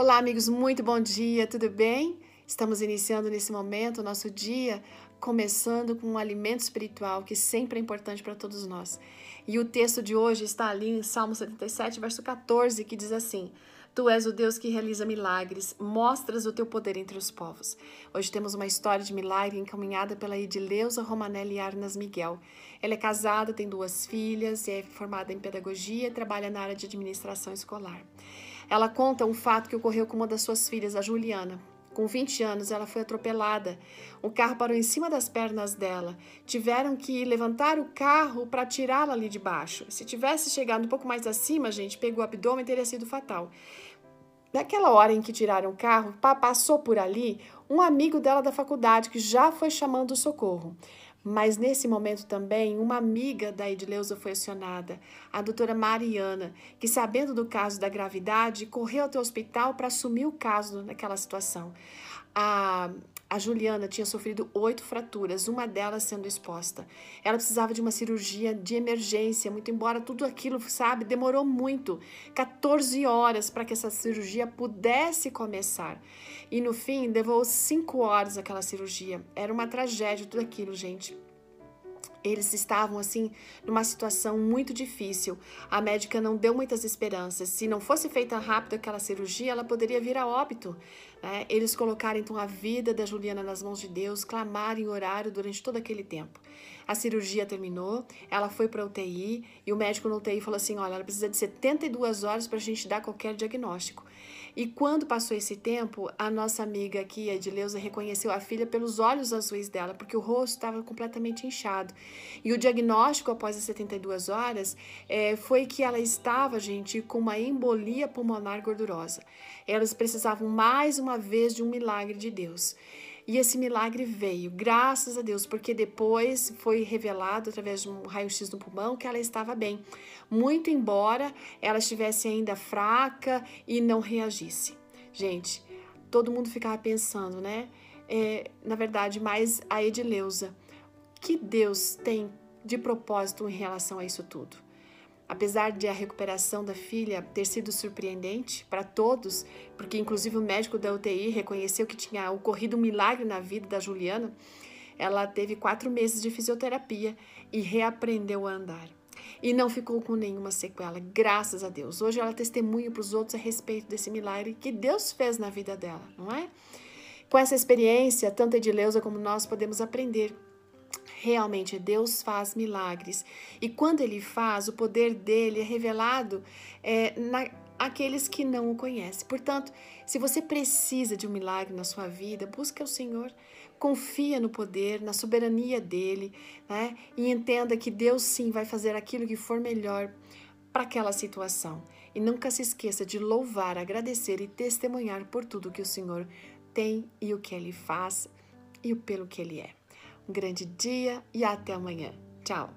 Olá, amigos, muito bom dia, tudo bem? Estamos iniciando nesse momento o nosso dia, começando com um alimento espiritual que sempre é importante para todos nós. E o texto de hoje está ali em Salmo 77, verso 14, que diz assim: Tu és o Deus que realiza milagres, mostras o teu poder entre os povos. Hoje temos uma história de milagre encaminhada pela Edileuza Romanelli Arnas Miguel. Ela é casada, tem duas filhas, é formada em pedagogia e trabalha na área de administração escolar. Ela conta um fato que ocorreu com uma das suas filhas, a Juliana. Com 20 anos, ela foi atropelada. O carro parou em cima das pernas dela. Tiveram que levantar o carro para tirá-la ali de baixo. Se tivesse chegado um pouco mais acima, gente, pegou o abdômen, teria sido fatal. Naquela hora em que tiraram o carro, passou por ali um amigo dela da faculdade que já foi chamando o socorro. Mas nesse momento também, uma amiga da Edileuza foi acionada, a doutora Mariana, que sabendo do caso da gravidade, correu até o hospital para assumir o caso naquela situação. A, a Juliana tinha sofrido oito fraturas, uma delas sendo exposta. Ela precisava de uma cirurgia de emergência, muito embora tudo aquilo, sabe, demorou muito 14 horas para que essa cirurgia pudesse começar. E no fim, levou cinco horas aquela cirurgia. Era uma tragédia tudo aquilo, gente. Eles estavam assim numa situação muito difícil. A médica não deu muitas esperanças. Se não fosse feita rápido aquela cirurgia, ela poderia vir a óbito. Né? Eles colocaram então a vida da Juliana nas mãos de Deus, clamaram em horário durante todo aquele tempo. A cirurgia terminou, ela foi para UTI e o médico no UTI falou assim: olha, ela precisa de 72 horas para a gente dar qualquer diagnóstico. E quando passou esse tempo, a nossa amiga aqui, a Edileuza, reconheceu a filha pelos olhos azuis dela, porque o rosto estava completamente inchado. E o diagnóstico após as 72 horas é, foi que ela estava, gente, com uma embolia pulmonar gordurosa. Elas precisavam mais uma vez de um milagre de Deus. E esse milagre veio, graças a Deus, porque depois foi revelado através de um raio-x no pulmão que ela estava bem, muito embora ela estivesse ainda fraca e não reagisse. Gente, todo mundo ficava pensando, né? É, na verdade, mais a Edileuza, que Deus tem de propósito em relação a isso tudo? Apesar de a recuperação da filha ter sido surpreendente para todos, porque inclusive o médico da UTI reconheceu que tinha ocorrido um milagre na vida da Juliana, ela teve quatro meses de fisioterapia e reaprendeu a andar. E não ficou com nenhuma sequela, graças a Deus. Hoje ela testemunha para os outros a respeito desse milagre que Deus fez na vida dela, não é? Com essa experiência, tanto Edileuza como nós podemos aprender Realmente, Deus faz milagres. E quando Ele faz, o poder dele é revelado é, na, aqueles que não o conhecem. Portanto, se você precisa de um milagre na sua vida, busque o Senhor, confia no poder, na soberania dele, né? E entenda que Deus sim vai fazer aquilo que for melhor para aquela situação. E nunca se esqueça de louvar, agradecer e testemunhar por tudo que o Senhor tem e o que ele faz e pelo que ele é. Um grande dia e até amanhã. Tchau!